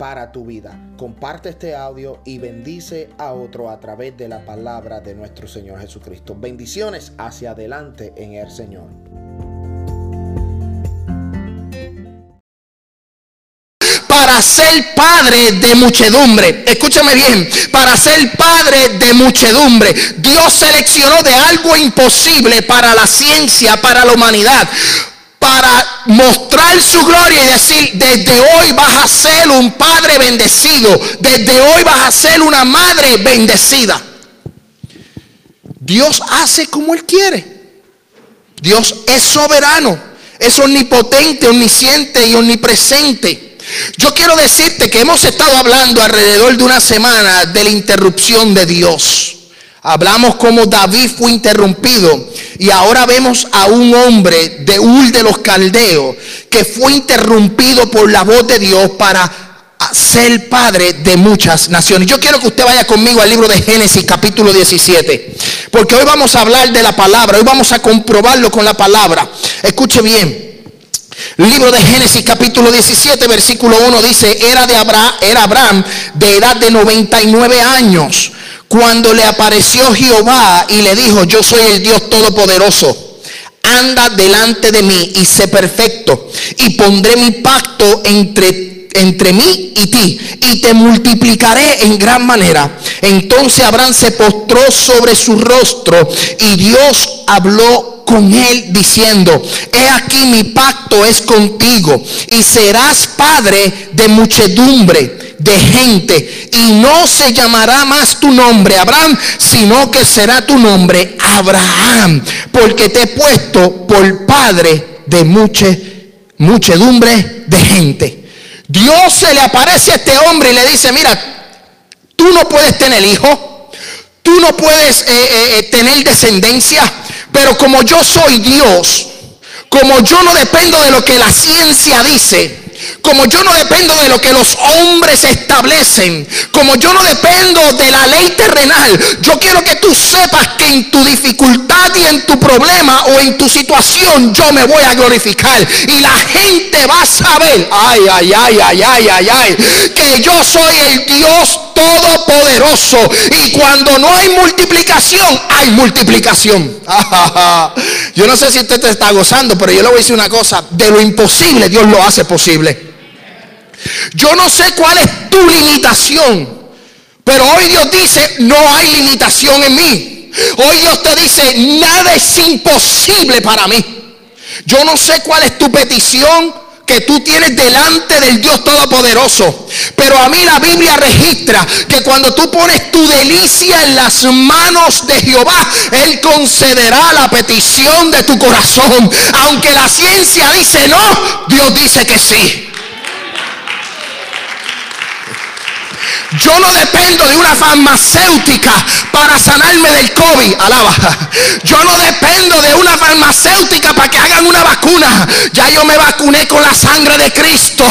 para tu vida. Comparte este audio y bendice a otro a través de la palabra de nuestro Señor Jesucristo. Bendiciones hacia adelante en el Señor. para ser padre de muchedumbre. Escúchame bien, para ser padre de muchedumbre. Dios seleccionó de algo imposible para la ciencia, para la humanidad para mostrar su gloria y decir, desde hoy vas a ser un padre bendecido, desde hoy vas a ser una madre bendecida. Dios hace como Él quiere. Dios es soberano, es omnipotente, omnisciente y omnipresente. Yo quiero decirte que hemos estado hablando alrededor de una semana de la interrupción de Dios. Hablamos como David fue interrumpido y ahora vemos a un hombre de Ul de los Caldeos que fue interrumpido por la voz de Dios para ser padre de muchas naciones. Yo quiero que usted vaya conmigo al libro de Génesis capítulo 17, porque hoy vamos a hablar de la palabra, hoy vamos a comprobarlo con la palabra. Escuche bien. Libro de Génesis capítulo 17 versículo 1 dice, era de Abraham, era Abraham de edad de 99 años cuando le apareció Jehová y le dijo, yo soy el Dios Todopoderoso, anda delante de mí y sé perfecto, y pondré mi pacto entre, entre mí y ti, y te multiplicaré en gran manera. Entonces Abraham se postró sobre su rostro y Dios habló con él diciendo, he aquí mi pacto es contigo y serás padre de muchedumbre de gente y no se llamará más tu nombre Abraham, sino que será tu nombre Abraham, porque te he puesto por padre de muchedumbre de gente. Dios se le aparece a este hombre y le dice, mira, tú no puedes tener hijo, tú no puedes eh, eh, eh, tener descendencia, pero como yo soy Dios, como yo no dependo de lo que la ciencia dice, como yo no dependo de lo que los hombres establecen, como yo no dependo de la ley terrenal, yo quiero que tú sepas que en tu dificultad y en tu problema o en tu situación yo me voy a glorificar. Y la gente va a saber, ay, ay, ay, ay, ay, ay, ay, que yo soy el Dios todopoderoso. Y cuando no hay multiplicación, hay multiplicación. Yo no sé si usted te está gozando, pero yo le voy a decir una cosa, de lo imposible Dios lo hace posible. Yo no sé cuál es tu limitación, pero hoy Dios dice, no hay limitación en mí. Hoy Dios te dice, nada es imposible para mí. Yo no sé cuál es tu petición que tú tienes delante del Dios Todopoderoso. Pero a mí la Biblia registra que cuando tú pones tu delicia en las manos de Jehová, Él concederá la petición de tu corazón. Aunque la ciencia dice no, Dios dice que sí. Yo no dependo de una farmacéutica para sanarme del COVID. Alaba. Yo no dependo de una farmacéutica para que hagan una vacuna. Ya yo me vacuné con la sangre de Cristo.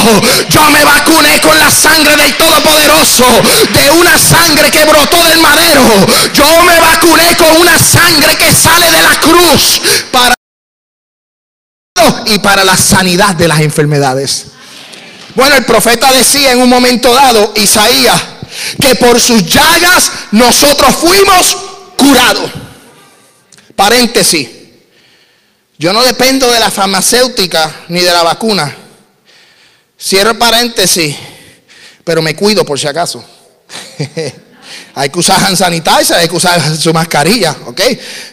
Yo me vacuné con la sangre del Todopoderoso. De una sangre que brotó del madero. Yo me vacuné con una sangre que sale de la cruz para y para la sanidad de las enfermedades. Bueno, el profeta decía en un momento dado, Isaías, que por sus llagas nosotros fuimos curados. Paréntesis. Yo no dependo de la farmacéutica ni de la vacuna. Cierro paréntesis, pero me cuido por si acaso. hay que usar hand sanitizer, hay que usar su mascarilla, ¿ok?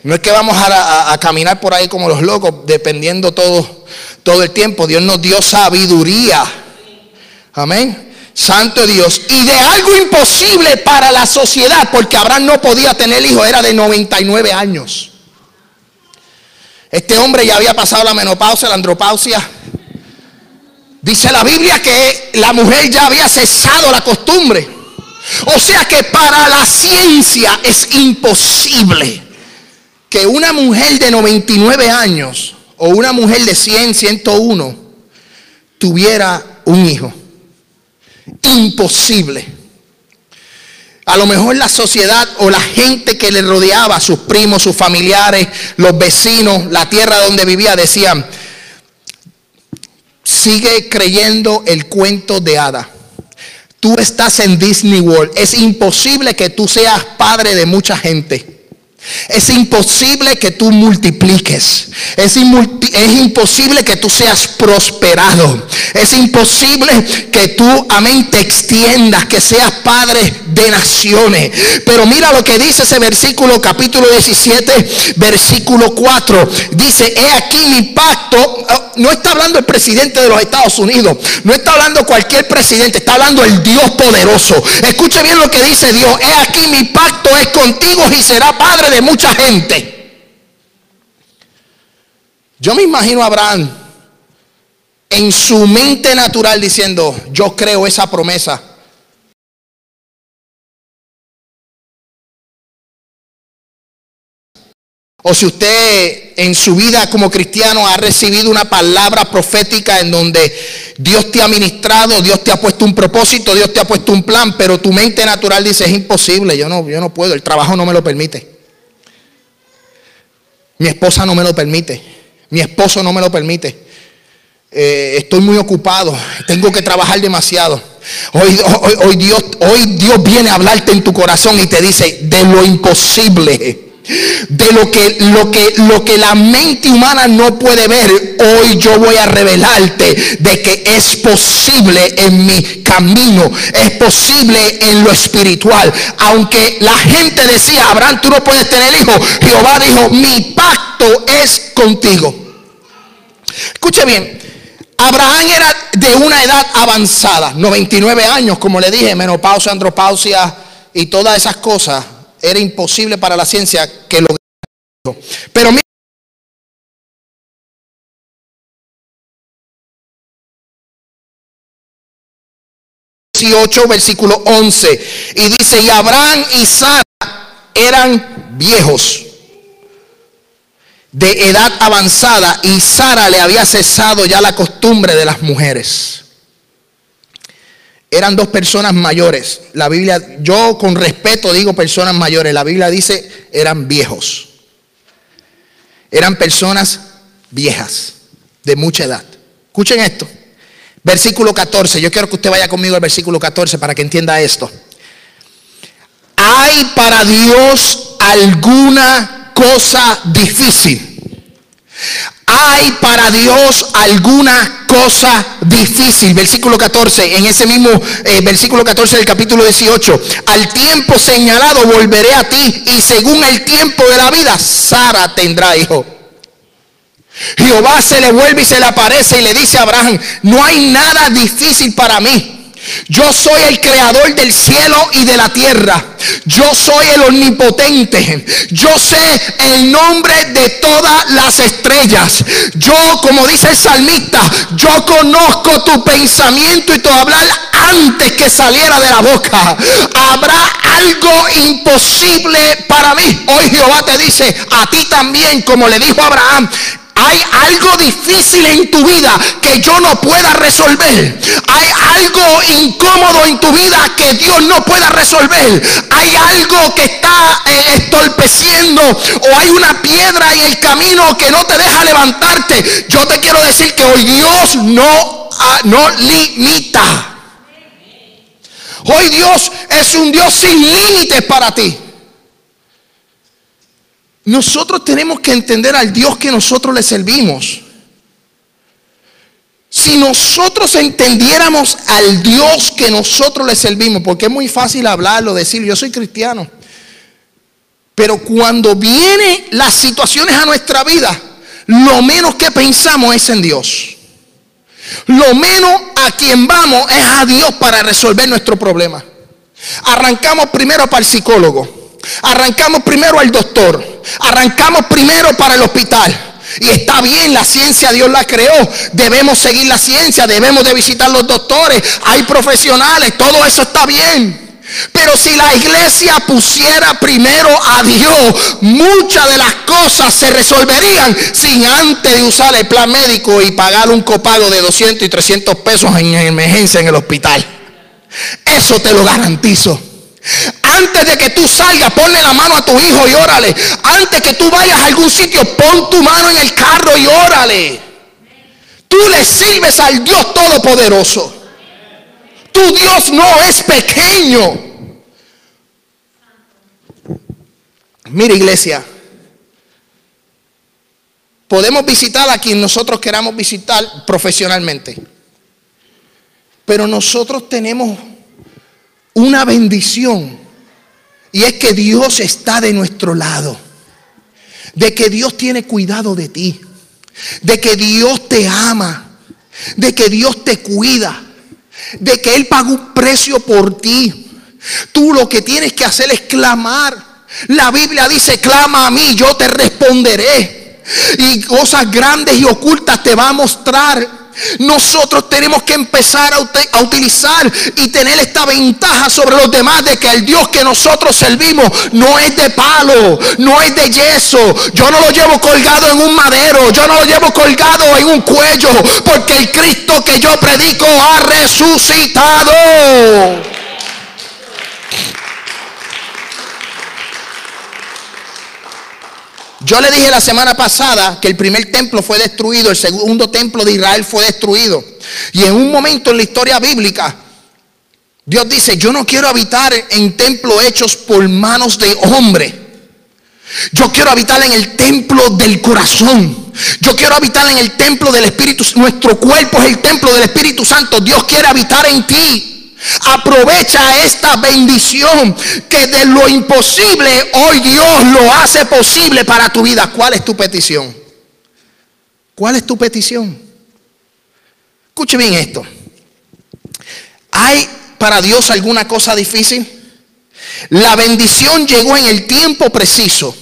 No es que vamos a, a, caminar por ahí como los locos, dependiendo todo, todo el tiempo. Dios nos dio sabiduría. Amén. Santo Dios. Y de algo imposible para la sociedad, porque Abraham no podía tener hijos, era de 99 años. Este hombre ya había pasado la menopausia, la andropausia. Dice la Biblia que la mujer ya había cesado la costumbre. O sea que para la ciencia es imposible que una mujer de 99 años o una mujer de 100, 101 tuviera un hijo. Imposible. A lo mejor la sociedad o la gente que le rodeaba, sus primos, sus familiares, los vecinos, la tierra donde vivía, decían, sigue creyendo el cuento de Ada. Tú estás en Disney World. Es imposible que tú seas padre de mucha gente. Es imposible que tú multipliques. Es, imposible que tú seas prosperado. Es imposible que tú, amén, te extiendas, que seas padre de naciones. Pero mira lo que dice ese versículo, capítulo 17, versículo 4. Dice, he aquí mi pacto. Oh, no está hablando el presidente de los Estados Unidos. No está hablando cualquier presidente. Está hablando el Dios poderoso. Escuche bien lo que dice Dios. He aquí mi pacto es contigo y será padre de mucha gente. Yo me imagino a Abraham en su mente natural diciendo, yo creo esa promesa. O si usted en su vida como cristiano ha recibido una palabra profética en donde Dios te ha ministrado, Dios te ha puesto un propósito, Dios te ha puesto un plan, pero tu mente natural dice, es imposible, yo no, yo no puedo, el trabajo no me lo permite. Mi esposa no me lo permite. Mi esposo no me lo permite. Eh, estoy muy ocupado. Tengo que trabajar demasiado. Hoy, Dios, hoy Dios viene a hablarte en tu corazón y te dice de lo imposible de lo que, lo que, lo que la mente humana no puede ver, hoy yo voy a revelarte de que es posible en mi camino, es posible en lo espiritual. Aunque la gente decía, Abraham, tú no puedes tener hijo, Jehová dijo, mi pacto es contigo. Escuche bien, Abraham era de una edad avanzada, 99 años, como le dije, menopausia, andropausia y todas esas cosas era imposible para la ciencia que lo Pero mira, versículo 11 y dice y Abraham y Sara eran viejos de edad avanzada y Sara le había cesado ya la costumbre de las mujeres eran dos personas mayores. La Biblia, yo con respeto digo personas mayores, la Biblia dice eran viejos. Eran personas viejas, de mucha edad. Escuchen esto. Versículo 14, yo quiero que usted vaya conmigo al versículo 14 para que entienda esto. ¿Hay para Dios alguna cosa difícil? ¿Hay para Dios alguna cosa difícil? Versículo 14, en ese mismo eh, versículo 14 del capítulo 18. Al tiempo señalado volveré a ti y según el tiempo de la vida, Sara tendrá hijo. Jehová se le vuelve y se le aparece y le dice a Abraham, no hay nada difícil para mí. Yo soy el creador del cielo y de la tierra. Yo soy el omnipotente. Yo sé el nombre de todas las estrellas. Yo, como dice el salmista, yo conozco tu pensamiento y tu hablar antes que saliera de la boca. Habrá algo imposible para mí. Hoy Jehová te dice a ti también, como le dijo Abraham, hay algo difícil en tu vida que yo no pueda resolver. Hay algo incómodo en tu vida que Dios no pueda resolver. Hay algo que está eh, estorpeciendo o hay una piedra en el camino que no te deja levantarte. Yo te quiero decir que hoy Dios no, ah, no limita. Hoy Dios es un Dios sin límites para ti. Nosotros tenemos que entender al Dios que nosotros le servimos. Si nosotros entendiéramos al Dios que nosotros le servimos, porque es muy fácil hablarlo, decir, yo soy cristiano. Pero cuando vienen las situaciones a nuestra vida, lo menos que pensamos es en Dios. Lo menos a quien vamos es a Dios para resolver nuestro problema. Arrancamos primero para el psicólogo. Arrancamos primero al doctor. Arrancamos primero para el hospital. Y está bien, la ciencia Dios la creó. Debemos seguir la ciencia, debemos de visitar los doctores, hay profesionales, todo eso está bien. Pero si la iglesia pusiera primero a Dios, muchas de las cosas se resolverían sin antes de usar el plan médico y pagar un copago de 200 y 300 pesos en emergencia en el hospital. Eso te lo garantizo. Antes de que tú salgas, ponle la mano a tu hijo y órale. Antes que tú vayas a algún sitio, pon tu mano en el carro y órale. Tú le sirves al Dios Todopoderoso. Tu Dios no es pequeño. Mira iglesia, podemos visitar a quien nosotros queramos visitar profesionalmente. Pero nosotros tenemos una bendición y es que Dios está de nuestro lado. De que Dios tiene cuidado de ti. De que Dios te ama. De que Dios te cuida. De que Él pagó un precio por ti. Tú lo que tienes que hacer es clamar. La Biblia dice, clama a mí, yo te responderé. Y cosas grandes y ocultas te va a mostrar. Nosotros tenemos que empezar a, utilizar y tener esta ventaja sobre los demás de que el Dios que nosotros servimos no es de palo, no es de yeso. Yo no lo llevo colgado en un madero, yo no lo llevo colgado en un cuello, porque el Cristo que yo predico ha resucitado. Yo le dije la semana pasada que el primer templo fue destruido, el segundo templo de Israel fue destruido. Y en un momento en la historia bíblica, Dios dice, yo no quiero habitar en templos hechos por manos de hombre. Yo quiero habitar en el templo del corazón. Yo quiero habitar en el templo del Espíritu. Nuestro cuerpo es el templo del Espíritu Santo. Dios quiere habitar en ti. Aprovecha esta bendición que de lo imposible hoy Dios lo hace posible para tu vida. ¿Cuál es tu petición? ¿Cuál es tu petición? Escuche bien esto. ¿Hay para Dios alguna cosa difícil? La bendición llegó en el tiempo preciso.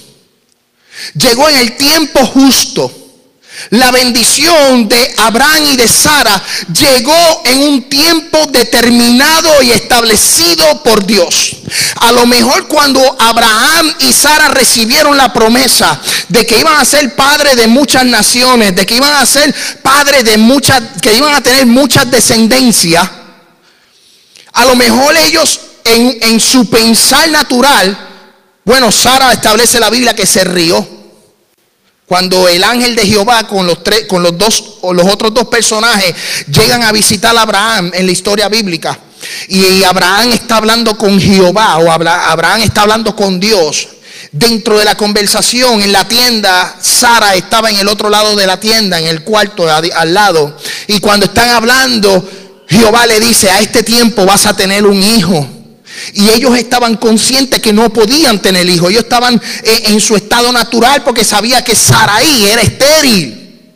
Llegó en el tiempo justo. La bendición de Abraham y de Sara llegó en un tiempo determinado y establecido por Dios. A lo mejor cuando Abraham y Sara recibieron la promesa de que iban a ser padres de muchas naciones, de que iban a ser padres de muchas, que iban a tener muchas descendencias, a lo mejor ellos en, en su pensar natural, bueno, Sara establece la Biblia que se rió. Cuando el ángel de Jehová con los tres, con los dos o los otros dos personajes llegan a visitar a Abraham en la historia bíblica y Abraham está hablando con Jehová o Abraham está hablando con Dios. Dentro de la conversación en la tienda, Sara estaba en el otro lado de la tienda, en el cuarto al lado. Y cuando están hablando, Jehová le dice, a este tiempo vas a tener un hijo. Y ellos estaban conscientes que no podían tener hijos. Ellos estaban eh, en su estado natural porque sabía que Saraí era estéril.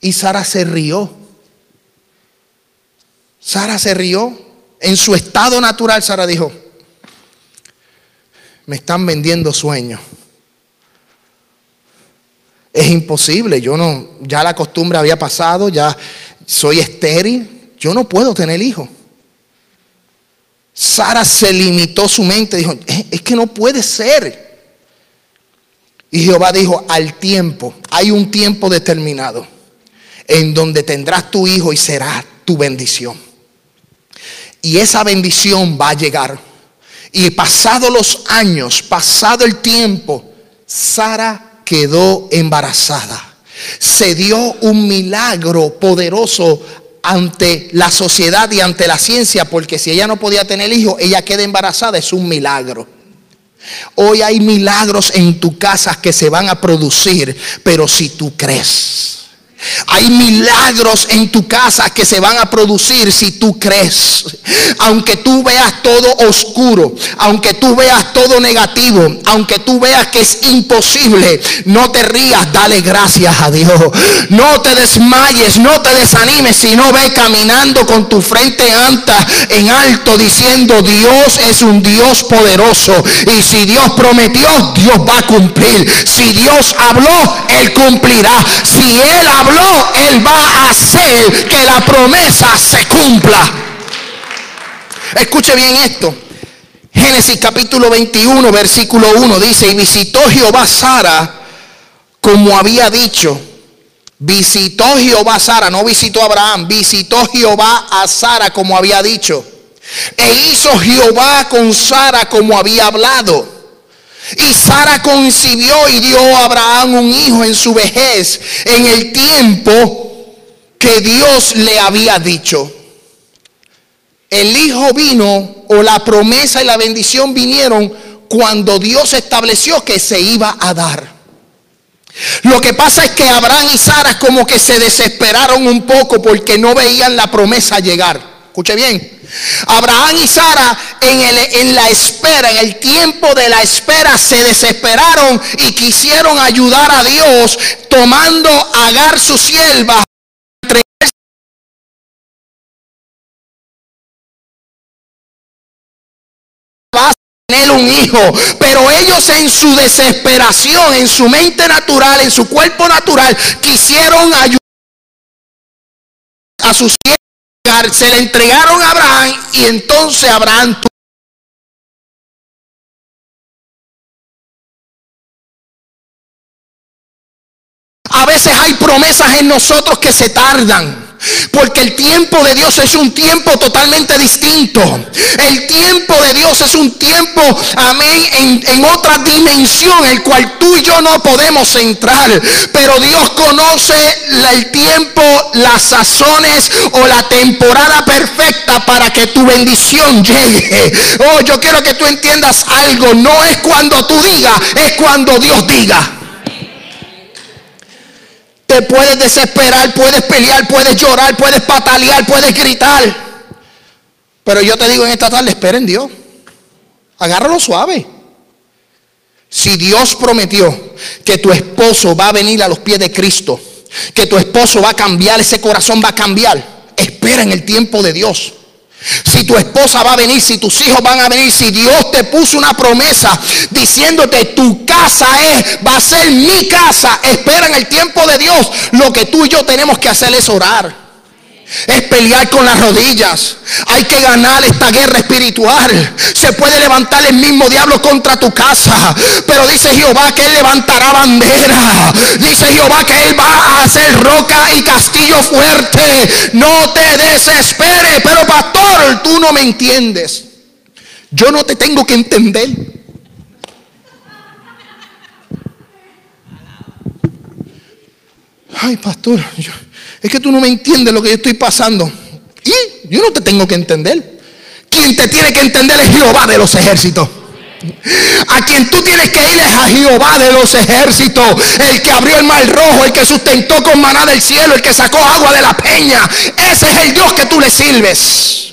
Y Sara se rió. Sara se rió. En su estado natural, Sara dijo, me están vendiendo sueños. Es imposible, yo no, ya la costumbre había pasado, ya soy estéril, yo no puedo tener hijos. Sara se limitó su mente, dijo, eh, es que no puede ser. Y Jehová dijo, al tiempo, hay un tiempo determinado en donde tendrás tu hijo y será tu bendición. Y esa bendición va a llegar. Y pasado los años, pasado el tiempo, Sara quedó embarazada. Se dio un milagro poderoso ante la sociedad y ante la ciencia, porque si ella no podía tener hijos, ella queda embarazada, es un milagro. Hoy hay milagros en tu casa que se van a producir, pero si tú crees. Hay milagros en tu casa que se van a producir si tú crees. Aunque tú veas todo oscuro, aunque tú veas todo negativo, aunque tú veas que es imposible, no te rías, dale gracias a Dios. No te desmayes, no te desanimes, sino ve caminando con tu frente alta en alto diciendo Dios es un Dios poderoso. Y si Dios prometió, Dios va a cumplir. Si Dios habló, Él cumplirá. Si Él habló, él va a hacer que la promesa se cumpla. Escuche bien esto. Génesis capítulo 21, versículo 1 dice, y visitó Jehová Sara como había dicho. Visitó Jehová Sara, no visitó a Abraham, visitó Jehová a Sara como había dicho. E hizo Jehová con Sara como había hablado. Y Sara concibió y dio a Abraham un hijo en su vejez, en el tiempo que Dios le había dicho. El hijo vino, o la promesa y la bendición vinieron cuando Dios estableció que se iba a dar. Lo que pasa es que Abraham y Sara como que se desesperaron un poco porque no veían la promesa llegar. Escuche bien. Abraham y Sara en, en, la espera, en el tiempo de la espera, se desesperaron y quisieron ayudar a Dios tomando a Agar su sierva. tener un hijo, pero ellos en su desesperación, en su mente natural, en su cuerpo natural, quisieron ayudar a sus se le entregaron a Abraham y entonces Abraham A veces hay promesas en nosotros que se tardan. Porque el tiempo de Dios es un tiempo totalmente distinto. El tiempo de Dios es un tiempo, amén, en, otra dimensión, el cual tú y yo no podemos entrar. Pero Dios conoce el tiempo, las sazones o la temporada perfecta para que tu bendición llegue. Oh, yo quiero que tú entiendas algo. No es cuando tú digas, es cuando Dios diga. Te puedes desesperar, puedes pelear, puedes llorar, puedes patalear, puedes gritar. Pero yo te digo en esta tarde, esperen Dios. Agárralo suave. Si Dios prometió que tu esposo va a venir a los pies de Cristo, que tu esposo va a cambiar, ese corazón va a cambiar, espera en el tiempo de Dios. Si tu esposa va a venir, si tus hijos van a venir, si Dios te puso una promesa diciéndote tu casa es, va a ser mi casa, espera en el tiempo de Dios. Lo que tú y yo tenemos que hacer es orar es pelear con las rodillas. Hay que ganar esta guerra espiritual. Se puede levantar el mismo diablo contra tu casa. Pero dice Jehová que él levantará bandera. Dice Jehová que él va a hacer roca y castillo fuerte. No te desesperes. Pero pastor, tú no me entiendes. Yo no te tengo que entender. Ay, pastor, es que tú no me entiendes lo que yo estoy pasando. Y yo no te tengo que entender. Quien te tiene que entender es Jehová de los ejércitos. A quien tú tienes que ir es a Jehová de los ejércitos, el que abrió el mar rojo, el que sustentó con maná del cielo, el que sacó agua de la peña. Ese es el Dios que tú le sirves.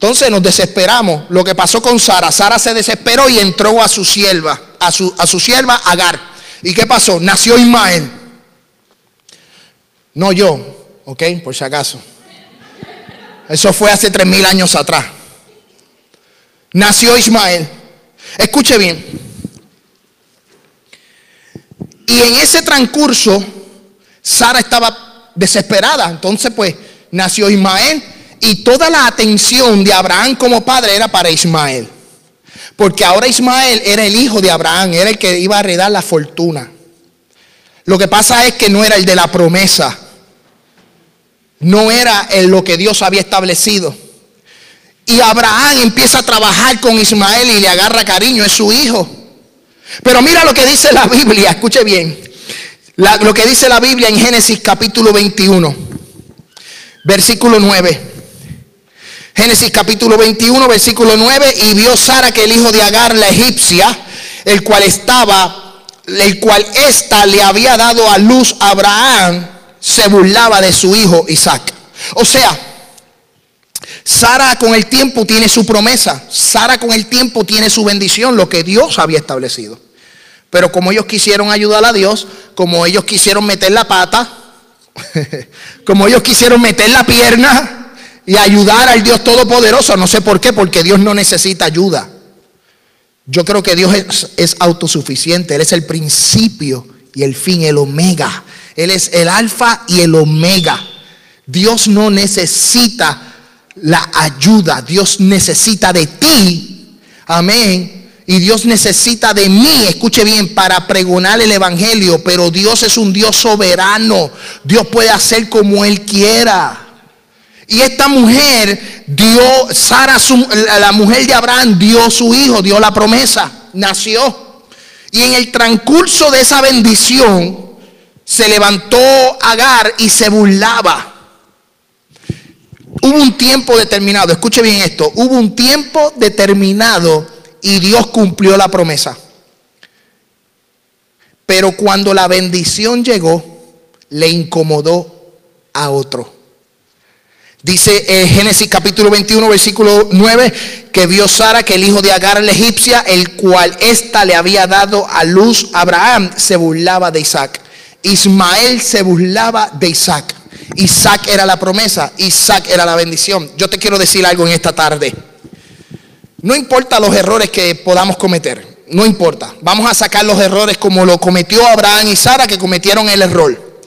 Entonces nos desesperamos. Lo que pasó con Sara, Sara se desesperó y entró a su sierva, a su, sierva Agar. ¿Y qué pasó? Nació Ismael. No yo, ¿ok? Por si acaso. Eso fue hace tres mil años atrás. Nació Ismael. Escuche bien. Y en ese transcurso, Sara estaba desesperada. Entonces, pues, nació Ismael. Y toda la atención de Abraham como padre era para Ismael. Porque ahora Ismael era el hijo de Abraham, era el que iba a heredar la fortuna. Lo que pasa es que no era el de la promesa no era en lo que Dios había establecido. Y Abraham empieza a trabajar con Ismael y le agarra cariño, es su hijo. Pero mira lo que dice la Biblia, escuche bien. lo que dice la Biblia en Génesis capítulo 21, versículo 9. Génesis capítulo 21, versículo 9. Y vio Sara que el hijo de Agar, la egipcia, el cual estaba el cual ésta le había dado a luz a Abraham, se burlaba de su hijo Isaac. O sea, Sara con el tiempo tiene su promesa, Sara con el tiempo tiene su bendición, lo que Dios había establecido. Pero como ellos quisieron ayudar a Dios, como ellos quisieron meter la pata, como ellos quisieron meter la pierna y ayudar al Dios Todopoderoso, no sé por qué, porque Dios no necesita ayuda. Yo creo que Dios es, autosuficiente, Él es el principio y el fin, el omega. Él es el alfa y el omega. Dios no necesita la ayuda, Dios necesita de ti. Amén. Y Dios necesita de mí, escuche bien, para pregonar el Evangelio. Pero Dios es un Dios soberano. Dios puede hacer como Él quiera. Y esta mujer dio, Sara, la mujer de Abraham, dio su hijo, dio la promesa, nació. Y en el transcurso de esa bendición, se levantó Agar y se burlaba. Hubo un tiempo determinado, escuche bien esto, hubo un tiempo determinado y Dios cumplió la promesa. Pero cuando la bendición llegó, le incomodó a otro. Dice eh, Génesis capítulo 21, versículo 9, que vio Sara que el hijo de Agar la egipcia, el cual ésta le había dado a luz a Abraham, se burlaba de Isaac. Ismael se burlaba de Isaac. Isaac era la promesa, Isaac era la bendición. Yo te quiero decir algo en esta tarde. No importa los errores que podamos cometer, no importa. Vamos a sacar los errores como lo cometió Abraham y Sara que cometieron el error.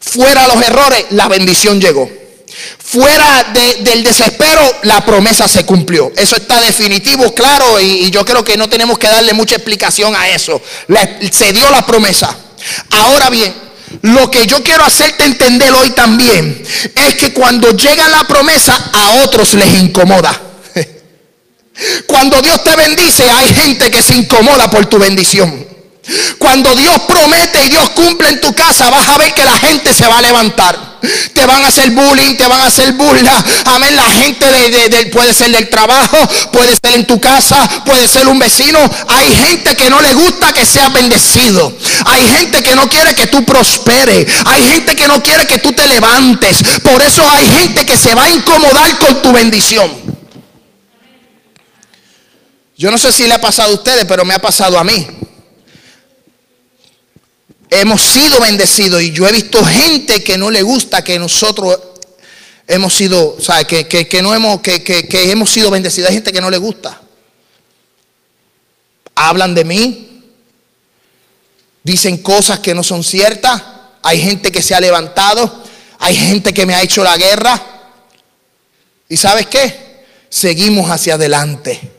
Fuera los errores, la bendición llegó. Fuera del desespero, la promesa se cumplió. Eso está definitivo, claro, y, yo creo que no tenemos que darle mucha explicación a eso. se dio la promesa. Ahora bien, lo que yo quiero hacerte entender hoy también es que cuando llega la promesa, a otros les incomoda. Cuando Dios te bendice, hay gente que se incomoda por tu bendición. Cuando Dios promete y Dios cumple en tu casa, vas a ver que la gente se va a levantar. Te van a hacer bullying, te van a hacer burla. Amén. La gente de, puede ser del trabajo, puede ser en tu casa, puede ser un vecino. Hay gente que no le gusta que seas bendecido. Hay gente que no quiere que tú prospere. Hay gente que no quiere que tú te levantes. Por eso hay gente que se va a incomodar con tu bendición. Yo no sé si le ha pasado a ustedes, pero me ha pasado a mí hemos sido bendecidos y yo he visto gente que no le gusta que nosotros hemos sido, o sea, que, que, no hemos, que, que, hemos sido bendecidos. Hay gente que no le gusta. Hablan de mí, dicen cosas que no son ciertas. Hay gente que se ha levantado, hay gente que me ha hecho la guerra. ¿Y sabes qué? Seguimos hacia adelante.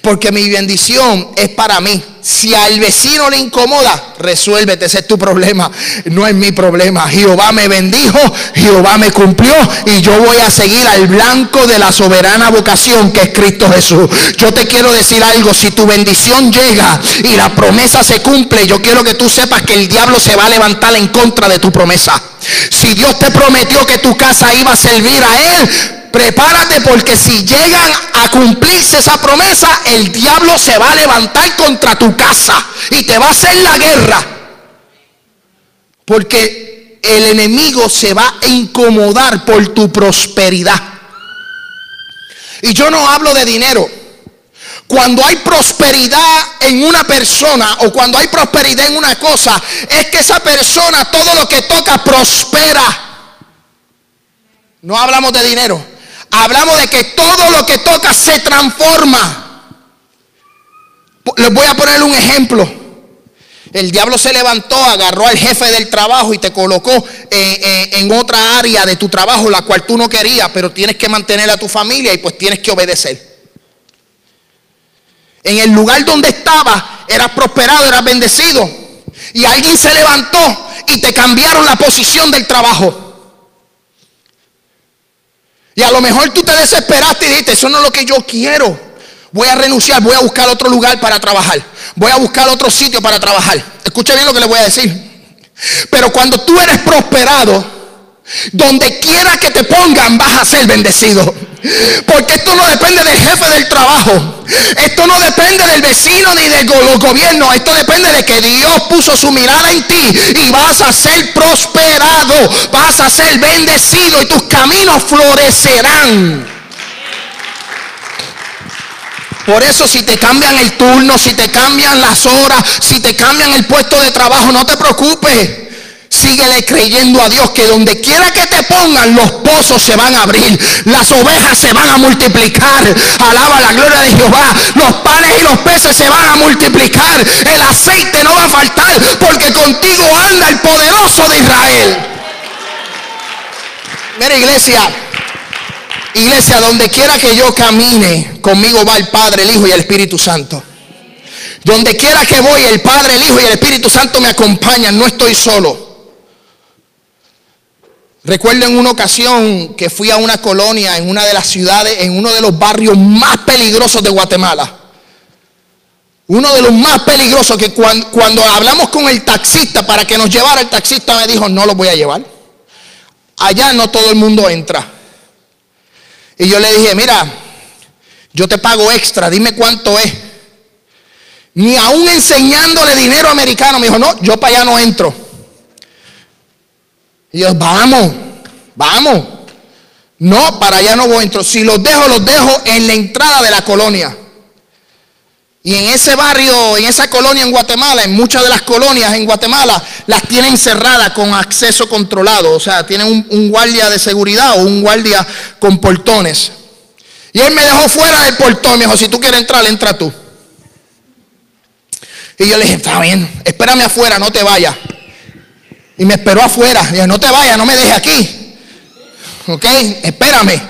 Porque mi bendición es para mí. Si al vecino le incomoda, resuélvete, ese es tu problema, no es mi problema. Jehová me bendijo, Jehová me cumplió y yo voy a seguir al blanco de la soberana vocación que es Cristo Jesús. Yo te quiero decir algo, si tu bendición llega y la promesa se cumple, yo quiero que tú sepas que el diablo se va a levantar en contra de tu promesa. Si Dios te prometió que tu casa iba a servir a Él, prepárate porque si llegan a cumplirse esa promesa, el diablo se va a levantar contra tu casa y te va a hacer la guerra. Porque el enemigo se va a incomodar por tu prosperidad. Y yo no hablo de dinero. Cuando hay prosperidad en una persona o cuando hay prosperidad en una cosa, es que esa persona todo lo que toca prospera. No hablamos de dinero hablamos de que todo lo que toca se transforma. Les voy a poner un ejemplo. El diablo se levantó, agarró al jefe del trabajo y te colocó en, otra área de tu trabajo, la cual tú no querías, pero tienes que mantener a tu familia y pues tienes que obedecer. En el lugar donde estabas, eras prosperado, eras bendecido. Y alguien se levantó y te cambiaron la posición del trabajo. Y a lo mejor tú te desesperaste y dijiste, eso no es lo que yo quiero. Voy a renunciar, voy a buscar otro lugar para trabajar. Voy a buscar otro sitio para trabajar. Escucha bien lo que le voy a decir. Pero cuando tú eres prosperado, donde quiera que te pongan vas a ser bendecido. Porque esto no depende del jefe del trabajo. Esto no depende del vecino ni del gobierno. Esto depende de que Dios puso su mirada en ti y vas a ser prosperado. Vas a ser bendecido y tus caminos florecerán. Por eso si te cambian el turno, si te cambian las horas, si te cambian el puesto de trabajo, no te preocupes. Síguele creyendo a Dios que donde quiera que te pongan, los pozos se van a abrir, las ovejas se van a multiplicar. Alaba la gloria de Jehová. Los panes y los peces se van a multiplicar. El aceite no va a faltar porque contigo anda el poderoso de Israel. Mira iglesia, iglesia, donde quiera que yo camine, conmigo va el Padre, el Hijo y el Espíritu Santo. Donde quiera que voy, el Padre, el Hijo y el Espíritu Santo me acompañan, no estoy solo. Recuerdo en una ocasión que fui a una colonia en una de las ciudades, en uno de los barrios más peligrosos de Guatemala. Uno de los más peligrosos que cuando, hablamos con el taxista para que nos llevara, el taxista me dijo, no lo voy a llevar. Allá no todo el mundo entra. Y yo le dije, mira, yo te pago extra, dime cuánto es. Ni aún enseñándole dinero americano, me dijo, no, yo para allá no entro. Y yo, vamos, vamos. No, para allá no voy entro. Si los dejo, los dejo en la entrada de la colonia. Y en ese barrio, en esa colonia en Guatemala, en muchas de las colonias en Guatemala, las tienen cerradas con acceso controlado. O sea, tienen un, un, guardia de seguridad o un guardia con portones. Y él me dejó fuera del portón. Me dijo, si tú quieres entrar, entra tú. Y yo le dije, está bien, espérame afuera, no te vayas. Y me esperó afuera. Dije, no te vayas, no me dejes aquí. ¿Ok? Espérame.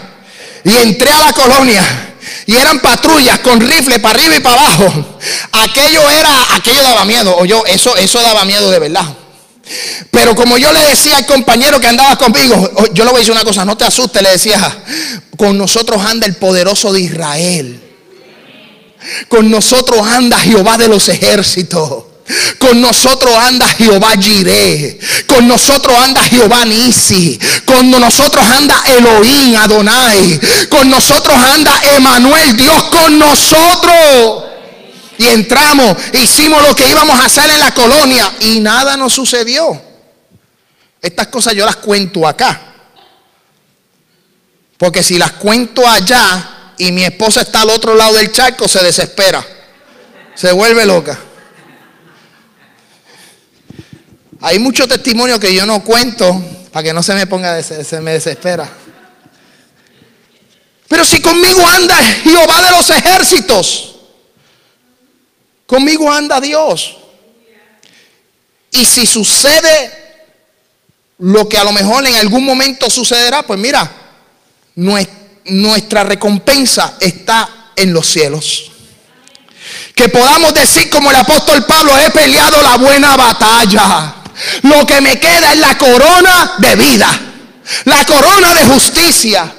Y entré a la colonia. Y eran patrullas con rifles para arriba y para abajo. Aquello era, aquello daba miedo. O yo, eso, eso daba miedo de verdad. Pero como yo le decía al compañero que andaba conmigo, yo le voy a decir una cosa, no te asustes, le decía, con nosotros anda el poderoso de Israel. Con nosotros anda Jehová de los ejércitos. Con nosotros anda Jehová Jireh. Con nosotros anda Jehová Nisi. Con nosotros anda Elohim Adonai. Con nosotros anda Emanuel, Dios con nosotros. Y entramos, hicimos lo que íbamos a hacer en la colonia y nada nos sucedió. Estas cosas yo las cuento acá. Porque si las cuento allá y mi esposa está al otro lado del charco, se desespera. Se vuelve loca. Hay mucho testimonio que yo no cuento para que no se me ponga, se me desespera. Pero si conmigo anda Jehová de los ejércitos, conmigo anda Dios. Y si sucede lo que a lo mejor en algún momento sucederá, pues mira, nuestra recompensa está en los cielos. Que podamos decir como el apóstol Pablo, he peleado la buena batalla. Lo que me queda es la corona de vida, la corona de justicia.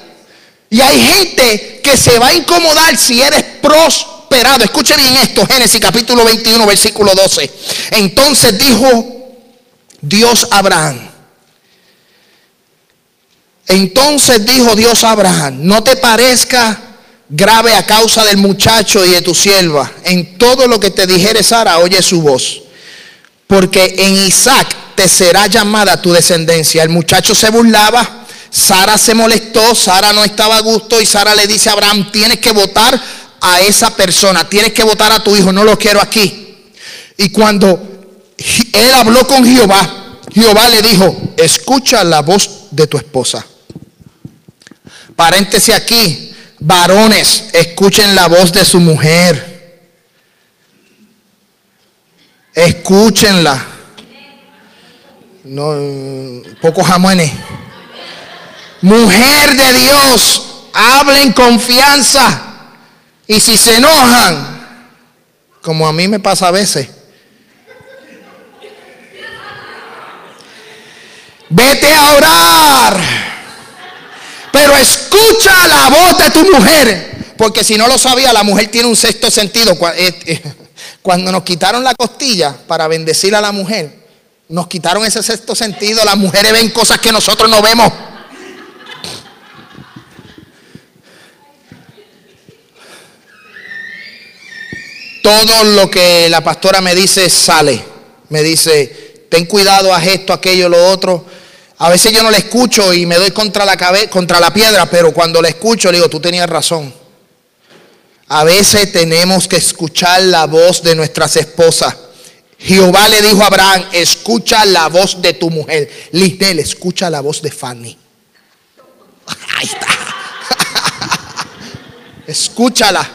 Y hay gente que se va a incomodar si eres prosperado. Escuchen bien esto, Génesis capítulo 21, versículo 12. Entonces dijo Dios a Abraham. Entonces dijo Dios a Abraham, no te parezca grave a causa del muchacho y de tu sierva. En todo lo que te dijere Sara, oye su voz porque en Isaac te será llamada tu descendencia. El muchacho se burlaba, Sara se molestó, Sara no estaba a gusto y Sara le dice a Abraham, tienes que votar a esa persona, tienes que votar a tu hijo, no lo quiero aquí. Y cuando él habló con Jehová, Jehová le dijo, escucha la voz de tu esposa. Paréntesis aquí, varones, escuchen la voz de su mujer. Escúchenla. No, pocos jamones. Mujer de Dios, hablen confianza. Y si se enojan, como a mí me pasa a veces, vete a orar. Pero escucha la voz de tu mujer. Porque si no lo sabía, la mujer tiene un sexto sentido. Cuando nos quitaron la costilla para bendecir a la mujer, nos quitaron ese sexto sentido. Las mujeres ven cosas que nosotros no vemos. Todo lo que la pastora me dice sale. Me dice, ten cuidado, haz esto, aquello, lo otro. A veces yo no le escucho y me doy contra la, cabeza, contra la piedra, pero cuando la escucho le digo, tú tenías razón. A veces tenemos que escuchar la voz de nuestras esposas. Jehová le dijo a Abraham, escucha la voz de tu mujer. Lisnel, escucha la voz de Fanny. Ahí está. Escúchala.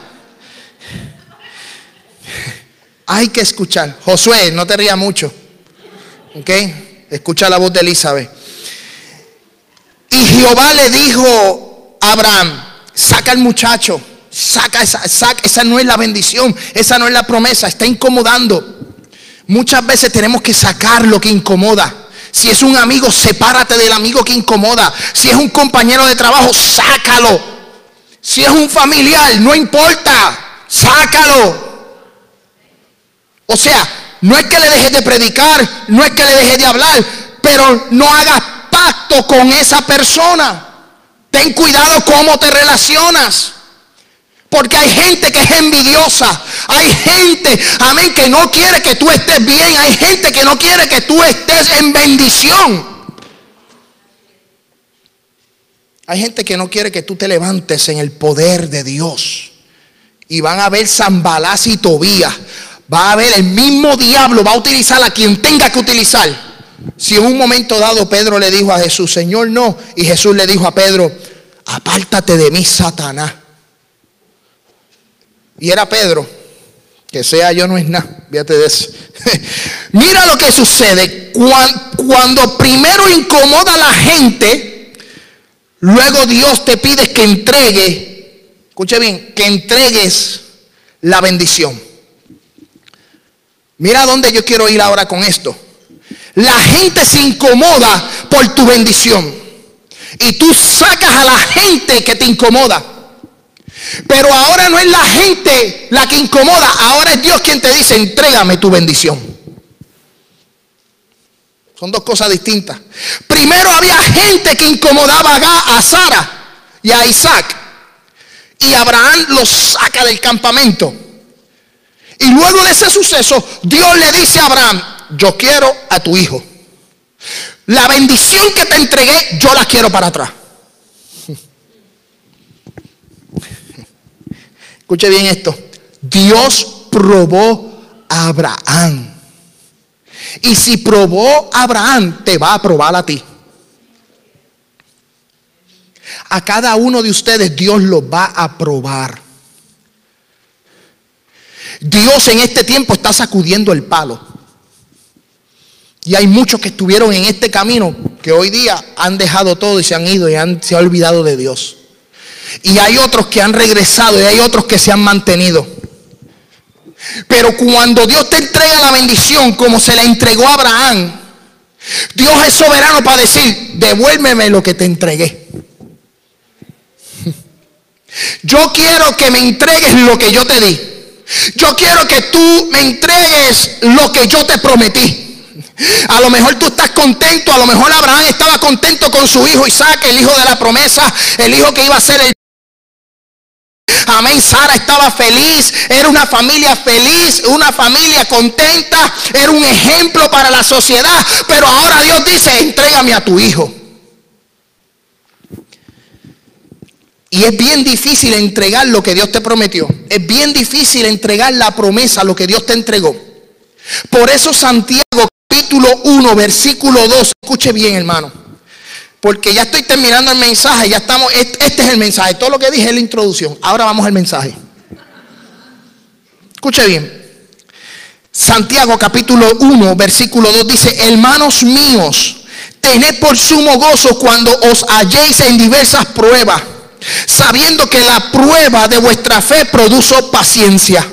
Hay que escuchar. Josué, no te rías mucho. ¿Ok? Escucha la voz de Elizabeth. Y Jehová le dijo a Abraham, saca al muchacho, saca esa, saca, esa no es la bendición, esa no es la promesa, está incomodando. Muchas veces tenemos que sacar lo que incomoda. Si es un amigo, sepárate del amigo que incomoda. Si es un compañero de trabajo, sácalo. Si es un familiar, no importa, sácalo. O sea, no es que le dejes de predicar, no es que le dejes de hablar, pero no hagas pacto con esa persona. Ten cuidado cómo te relacionas. Porque hay gente que es envidiosa. Hay gente, amén, que no quiere que tú estés bien. Hay gente que no quiere que tú estés en bendición. Hay gente que no quiere que tú te levantes en el poder de Dios. Y van a ver Zambalás y Tobías. Va a ver el mismo diablo, va a utilizar a quien tenga que utilizar. Si en un momento dado Pedro le dijo a Jesús, Señor, no. Y Jesús le dijo a Pedro, apártate de mí, Satanás. Y era Pedro. Que sea yo no es nada. Fíjate de eso. Mira lo que sucede. Cuando primero incomoda a la gente, luego Dios te pide que entregue, escuche bien, que entregues la bendición. Mira dónde yo quiero ir ahora con esto. La gente se incomoda por tu bendición. Y tú sacas a la gente que te incomoda. Pero ahora no es la gente la que incomoda, ahora es Dios quien te dice, entrégame tu bendición. Son dos cosas distintas. Primero había gente que incomodaba a Sara y a Isaac. Y Abraham los saca del campamento. Y luego de ese suceso, Dios le dice a Abraham, yo quiero a tu hijo. La bendición que te entregué, yo la quiero para atrás. Escuche bien esto. Dios probó a Abraham. Y si probó a Abraham, te va a probar a ti. A cada uno de ustedes Dios lo va a probar. Dios en este tiempo está sacudiendo el palo. Y hay muchos que estuvieron en este camino que hoy día han dejado todo y se han ido y han, se han olvidado de Dios. Y hay otros que han regresado y hay otros que se han mantenido. Pero cuando Dios te entrega la bendición como se la entregó a Abraham, Dios es soberano para decir, devuélveme lo que te entregué. Yo quiero que me entregues lo que yo te di. Yo quiero que tú me entregues lo que yo te prometí. A lo mejor tú estás contento, a lo mejor Abraham estaba contento con su hijo Isaac, el hijo de la promesa, el hijo que iba a ser el Amén. Sara estaba feliz. Era una familia feliz, una familia contenta. Era un ejemplo para la sociedad. Pero ahora Dios dice, entrégame a tu hijo. Y es bien difícil entregar lo que Dios te prometió. Es bien difícil entregar la promesa, lo que Dios te entregó. Por eso Santiago capítulo 1, versículo 2, escuche bien hermano. Porque ya estoy terminando el mensaje, ya estamos, este es el mensaje. Todo lo que dije es la introducción. Ahora vamos al mensaje. Escuche bien. Santiago capítulo 1, versículo 2 dice, hermanos míos, tened por sumo gozo cuando os halléis en diversas pruebas, sabiendo que la prueba de vuestra fe produce paciencia.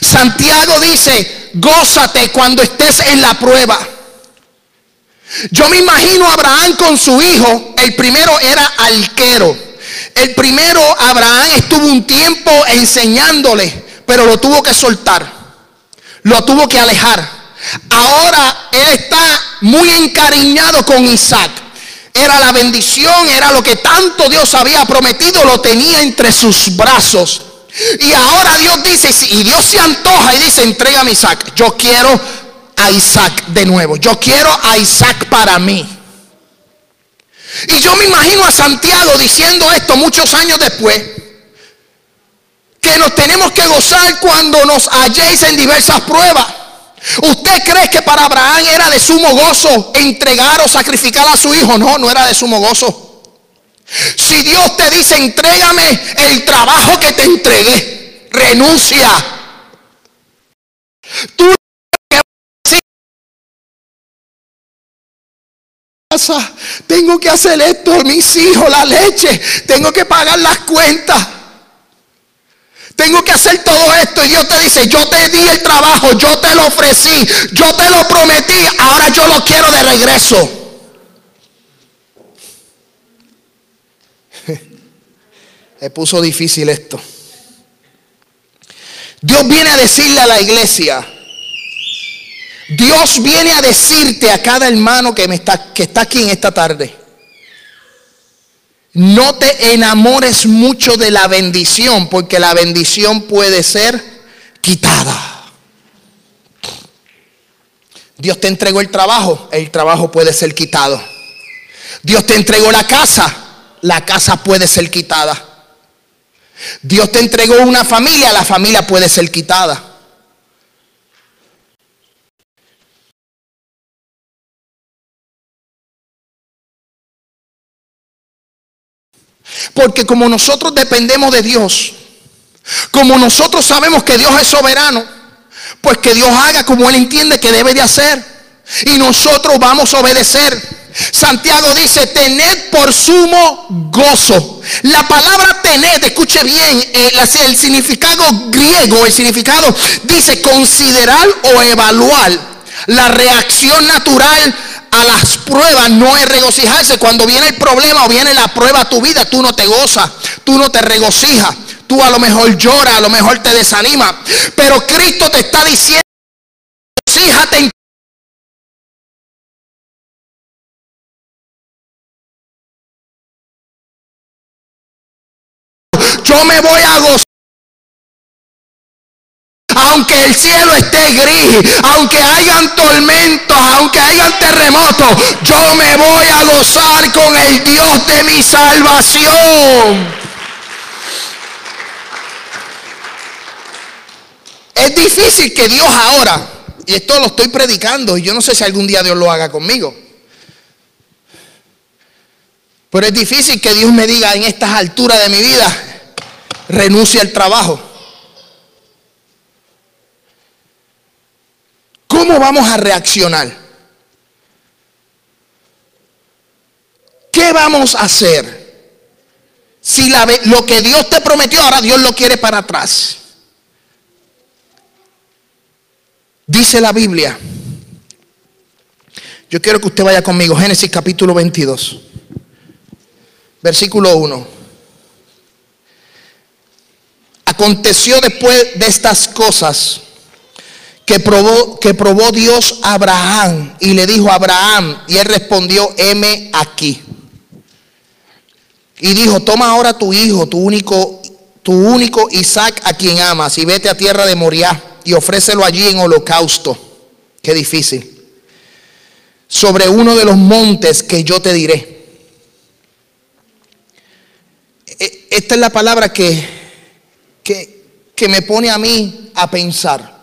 Santiago dice, gózate cuando estés en la prueba. Yo me imagino a Abraham con su hijo. El primero era alquero. El primero, Abraham estuvo un tiempo enseñándole, pero lo tuvo que soltar. Lo tuvo que alejar. Ahora él está muy encariñado con Isaac. Era la bendición, era lo que tanto Dios había prometido, lo tenía entre sus brazos. Y ahora Dios dice, y Dios se antoja y dice, entrega a Isaac. Yo quiero a Isaac de nuevo. Yo quiero a Isaac para mí. Y yo me imagino a Santiago diciendo esto muchos años después. Que nos tenemos que gozar cuando nos halléis en diversas pruebas. ¿Usted cree que para Abraham era de sumo gozo entregar o sacrificar a su hijo? No, no era de sumo gozo. Si Dios te dice, entrégame el trabajo que te entregué, renuncia. Tú tengo que hacer esto, mis hijos, la leche, tengo que pagar las cuentas. Tengo que hacer todo esto y Dios te dice, yo te di el trabajo, yo te lo ofrecí, yo te lo prometí, ahora yo lo quiero de regreso. Me puso difícil esto. Dios viene a decirle a la iglesia, Dios viene a decirte a cada hermano que, está, que está aquí en esta tarde. No te enamores mucho de la bendición, porque la bendición puede ser quitada. Dios te entregó el trabajo, el trabajo puede ser quitado. Dios te entregó la casa, la casa puede ser quitada. Dios te entregó una familia, la familia puede ser quitada. Porque como nosotros dependemos de Dios, como nosotros sabemos que Dios es soberano, pues que Dios haga como Él entiende que debe de hacer. Y nosotros vamos a obedecer. Santiago dice, tened por sumo gozo. La palabra tened, escuche bien, eh, el significado griego, el significado dice considerar o evaluar la reacción natural a las pruebas no es regocijarse. Cuando viene el problema o viene la prueba a tu vida, tú no te gozas, tú no te regocijas. Tú a lo mejor lloras, a lo mejor te desanima. Pero Cristo te está diciendo, regocíjate yo me voy a gozar aunque el cielo esté gris, aunque hayan tormentos, aunque hayan terremotos, yo me voy a gozar con el Dios de mi salvación. Es difícil que Dios ahora, y esto lo estoy predicando, y yo no sé si algún día Dios lo haga conmigo. Pero es difícil que Dios me diga en estas alturas de mi vida, renuncie al trabajo. ¿Cómo vamos a reaccionar? ¿Qué vamos a hacer? Si lo que Dios te prometió, ahora Dios lo quiere para atrás. Dice la Biblia. Yo quiero que usted vaya conmigo. Génesis capítulo 22. Versículo 1. Aconteció después de estas cosas que probó, que probó Dios a Abraham y le dijo a Abraham, y él respondió, heme aquí. Y dijo, toma ahora tu hijo, tu único, tu único Isaac a quien amas, y vete a tierra de Moriah y ofrécelo allí en holocausto. Qué difícil. Sobre uno de los montes que yo te diré. E, esta es la palabra que, que, que me pone a mí a pensar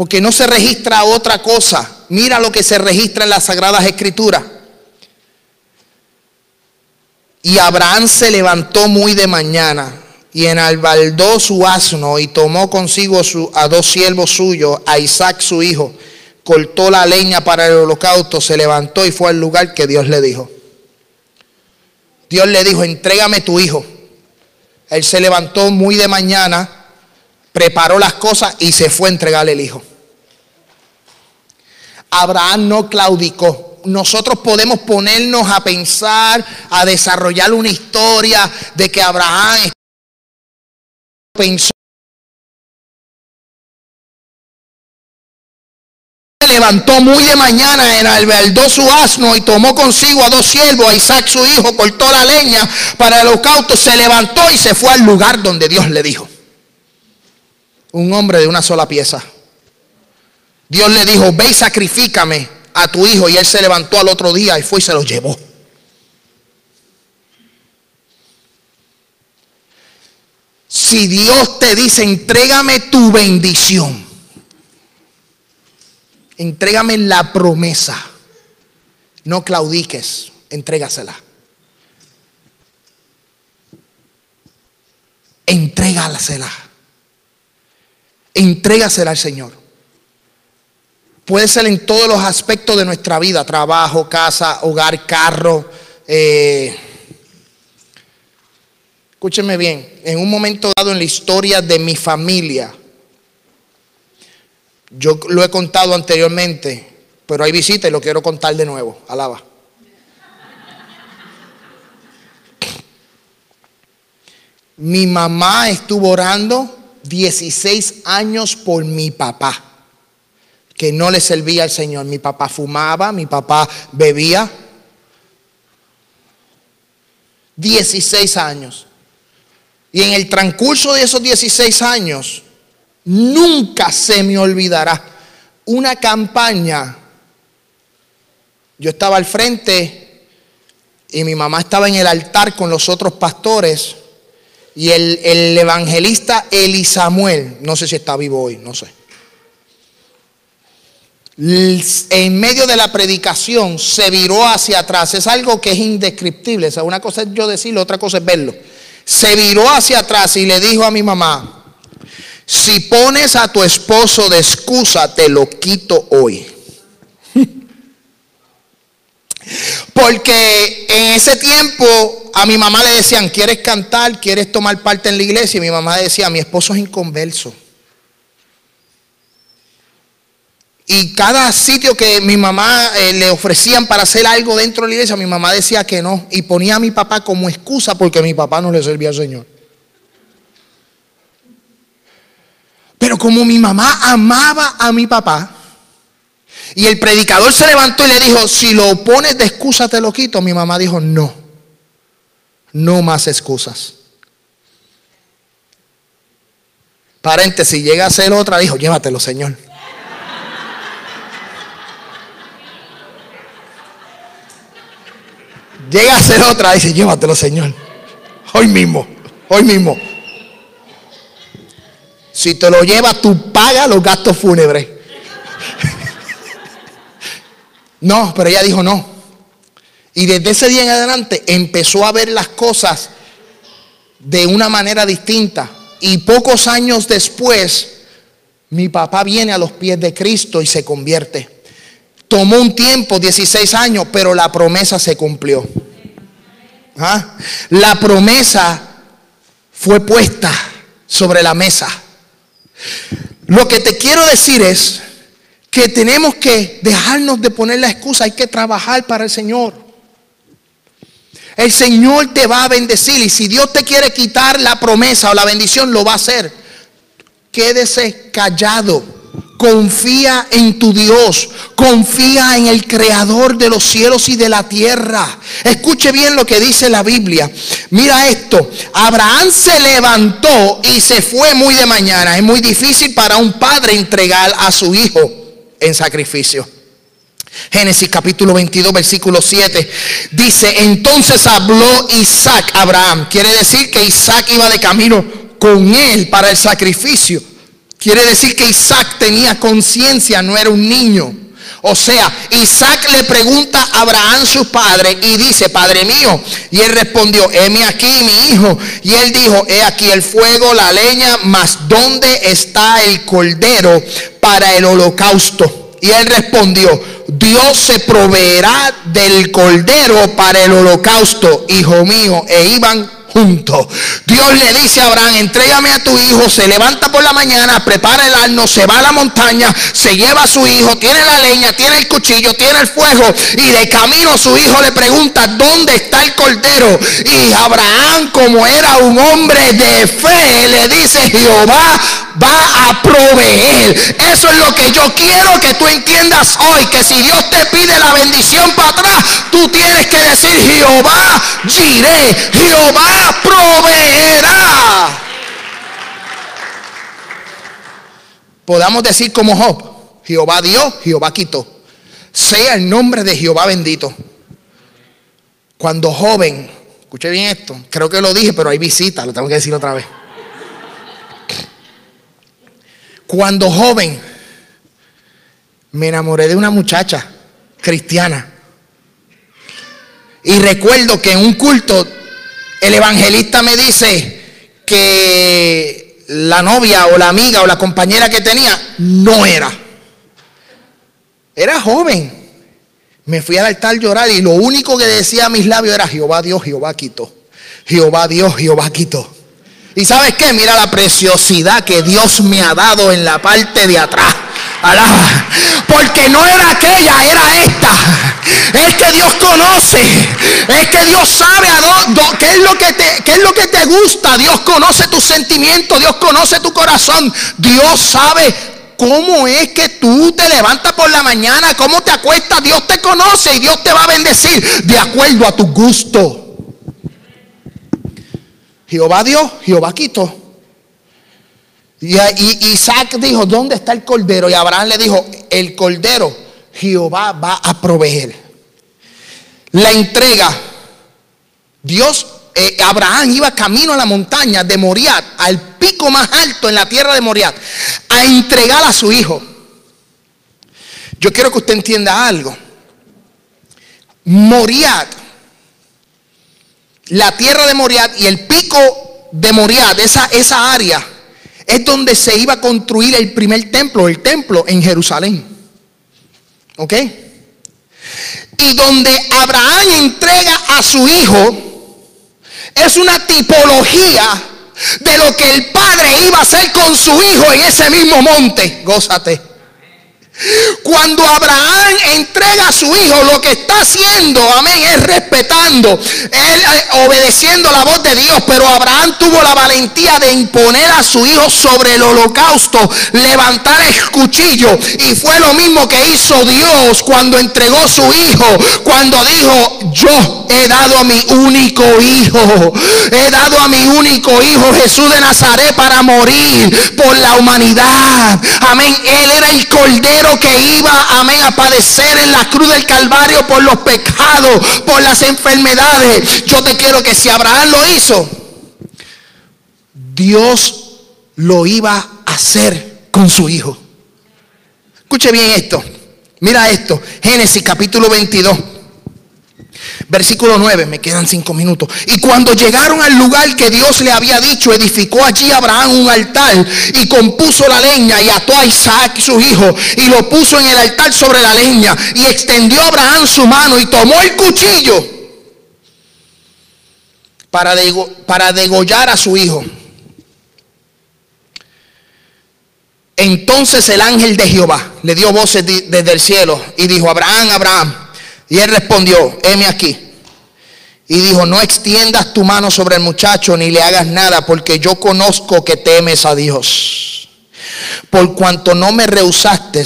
porque no se registra otra cosa. Mira lo que se registra en las Sagradas Escrituras. Y Abraham se levantó muy de mañana y enalbaldó su asno y tomó consigo a dos siervos suyos, a Isaac su hijo, cortó la leña para el holocausto, se levantó y fue al lugar que Dios le dijo. Dios le dijo, entrégame tu hijo. Él se levantó muy de mañana, preparó las cosas y se fue a entregarle el hijo. Abraham no claudicó. Nosotros podemos ponernos a pensar, a desarrollar una historia de que Abraham pensó levantó muy de mañana, enalberdó su asno y tomó consigo a dos siervos, a Isaac su hijo, cortó la leña para el holocausto, se levantó y se fue al lugar donde Dios le dijo. Un hombre de una sola pieza. Dios le dijo, ve y sacrifícame a tu hijo. Y él se levantó al otro día y fue y se lo llevó. Si Dios te dice, entrégame tu bendición, entrégame la promesa, no claudiques, entrégasela. Entrégasela. Entrégasela al Señor. Puede ser en todos los aspectos de nuestra vida, trabajo, casa, hogar, carro. Eh, escúcheme bien, en un momento dado en la historia de mi familia, yo lo he contado anteriormente, pero hay visita y lo quiero contar de nuevo. Alaba. Mi mamá estuvo orando 16 años por mi papá, que no le servía al Señor. Mi papá fumaba, mi papá bebía. 16 años. Y en el transcurso de esos 16 años, nunca se me olvidará una campaña. Yo estaba al frente y mi mamá estaba en el altar con los otros pastores y el, evangelista Eli Samuel, no sé si está vivo hoy, no sé. En medio de la predicación se viró hacia atrás. Es algo que es indescriptible. O sea, una cosa es yo decirlo, otra cosa es verlo. Se viró hacia atrás y le dijo a mi mamá, si pones a tu esposo de excusa, te lo quito hoy. Porque en ese tiempo a mi mamá le decían, ¿quieres cantar? ¿Quieres tomar parte en la iglesia? Y mi mamá decía, mi esposo es inconverso. Y cada sitio que mi mamá eh, le ofrecían para hacer algo dentro de la iglesia, mi mamá decía que no. Y ponía a mi papá como excusa porque mi papá no le servía al Señor. Pero como mi mamá amaba a mi papá, y el predicador se levantó y le dijo, si lo pones de excusa te lo quito. Mi mamá dijo, no, no más excusas. Paréntesis, llega a ser otra, dijo, llévatelo, Señor. Llega a ser otra, dice, llévatelo, Señor. Hoy mismo, hoy mismo. Si te lo llevas, tú pagas los gastos fúnebres. No, pero ella dijo no. Y desde ese día en adelante empezó a ver las cosas de una manera distinta. Y pocos años después, mi papá viene a los pies de Cristo y se convierte. Tomó un tiempo, 16 años, pero la promesa se cumplió. ¿Ah? La promesa fue puesta sobre la mesa. Lo que te quiero decir es que tenemos que dejarnos de poner la excusa, hay que trabajar para el Señor. El Señor te va a bendecir y si Dios te quiere quitar la promesa o la bendición, lo va a hacer. Quédese callado. Confía en tu Dios. Confía en el creador de los cielos y de la tierra. Escuche bien lo que dice la Biblia. Mira esto. Abraham se levantó y se fue muy de mañana. Es muy difícil para un padre entregar a su hijo en sacrificio. Génesis capítulo 22, versículo 7. Dice, entonces habló Isaac a Abraham. Quiere decir que Isaac iba de camino con él para el sacrificio. Quiere decir que Isaac tenía conciencia, no era un niño. O sea, Isaac le pregunta a Abraham su padre y dice, Padre mío. Y él respondió, heme aquí mi hijo. Y él dijo, he aquí el fuego, la leña, mas ¿dónde está el cordero para el holocausto? Y él respondió, Dios se proveerá del cordero para el holocausto, hijo mío. E iban juntos. Dios le dice a Abraham, entrégame a tu hijo, se levanta por la mañana, prepara el arno, se va a la montaña, se lleva a su hijo, tiene la leña, tiene el cuchillo, tiene el fuego y de camino su hijo le pregunta, ¿dónde está el cordero? Y Abraham, como era un hombre de fe, le dice, Jehová va a proveer. Eso es lo que yo quiero que tú entiendas hoy, que si Dios te pide la bendición para atrás, tú tienes que decir, Jehová giré, Jehová proveerá. Podamos decir como Job, Jehová dio, Jehová quitó. Sea el nombre de Jehová bendito. Cuando joven, escuché bien esto, creo que lo dije, pero hay visita, lo tengo que decir otra vez. Cuando joven, me enamoré de una muchacha cristiana. Y recuerdo que en un culto el evangelista me dice que la novia o la amiga o la compañera que tenía no era. Era joven. Me fui al altar llorar y lo único que decía a mis labios era Jehová Dios, Jehová quito. Jehová Dios, Jehová quito. Y sabes qué? Mira la preciosidad que Dios me ha dado en la parte de atrás. Porque no era aquella, era esta. Es que Dios conoce. Es que Dios sabe a qué, es lo que te, qué es lo que te gusta. Dios conoce tus sentimientos. Dios conoce tu corazón. Dios sabe cómo es que tú te levantas por la mañana. Cómo te acuestas. Dios te conoce y Dios te va a bendecir de acuerdo a tu gusto. Jehová dio, Jehová quitó. Y, Isaac dijo, ¿dónde está el cordero? Y Abraham le dijo, el cordero, Jehová va a proveer. La entrega, Dios, eh, Abraham iba camino a la montaña de Moriat, al pico más alto en la tierra de Moriat, a entregar a su hijo. Yo quiero que usted entienda algo. Moriat, la tierra de Moriat y el pico de Moriat, esa, esa área, es donde se iba a construir el primer templo, el templo en Jerusalén. ¿Ok? Y donde Abraham entrega a su hijo, es una tipología de lo que el padre iba a hacer con su hijo en ese mismo monte. Gózate. Cuando Abraham entrega a su hijo, lo que está haciendo, amén, es respetando, él eh, obedeciendo la voz de Dios. Pero Abraham tuvo la valentía de imponer a su hijo sobre el holocausto, levantar el cuchillo. Y fue lo mismo que hizo Dios cuando entregó su hijo, cuando dijo, yo he dado a mi único hijo, he dado a mi único hijo Jesús de Nazaret para morir por la humanidad. Amén, él era el cordero que iba, amén, a padecer en la cruz del Calvario por los pecados, por las enfermedades. Yo te quiero que si Abraham lo hizo, Dios lo iba a hacer con su hijo. Escuche bien esto. Mira esto. Génesis capítulo 22. Versículo 9, me quedan cinco minutos. Y cuando llegaron al lugar que Dios le había dicho, edificó allí Abraham un altar y compuso la leña y ató a Isaac su hijo y lo puso en el altar sobre la leña y extendió Abraham su mano y tomó el cuchillo para, para degollar a su hijo. Entonces el ángel de Jehová le dio voces desde el cielo y dijo, Abraham, Abraham. Y él respondió, heme aquí. Y dijo, no extiendas tu mano sobre el muchacho ni le hagas nada, porque yo conozco que temes a Dios. Por cuanto no me rehusaste,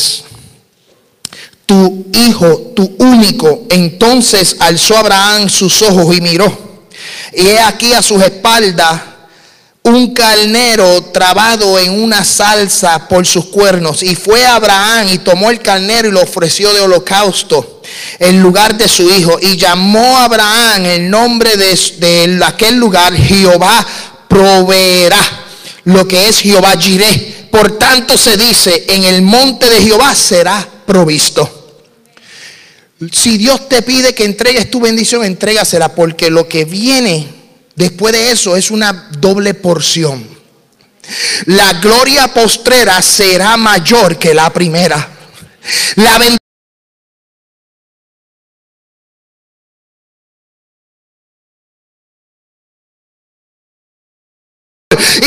tu hijo, tu único, entonces alzó Abraham sus ojos y miró. Y he aquí a sus espaldas un carnero trabado en una salsa por sus cuernos. Y fue Abraham y tomó el carnero y lo ofreció de holocausto en lugar de su hijo. Y llamó a Abraham el nombre de, de aquel lugar, Jehová proveerá. Lo que es Jehová Jireh. Por tanto se dice, en el monte de Jehová será provisto. Si Dios te pide que entregues tu bendición, entrégasela porque lo que viene Después de eso es una doble porción. La gloria postrera será mayor que la primera.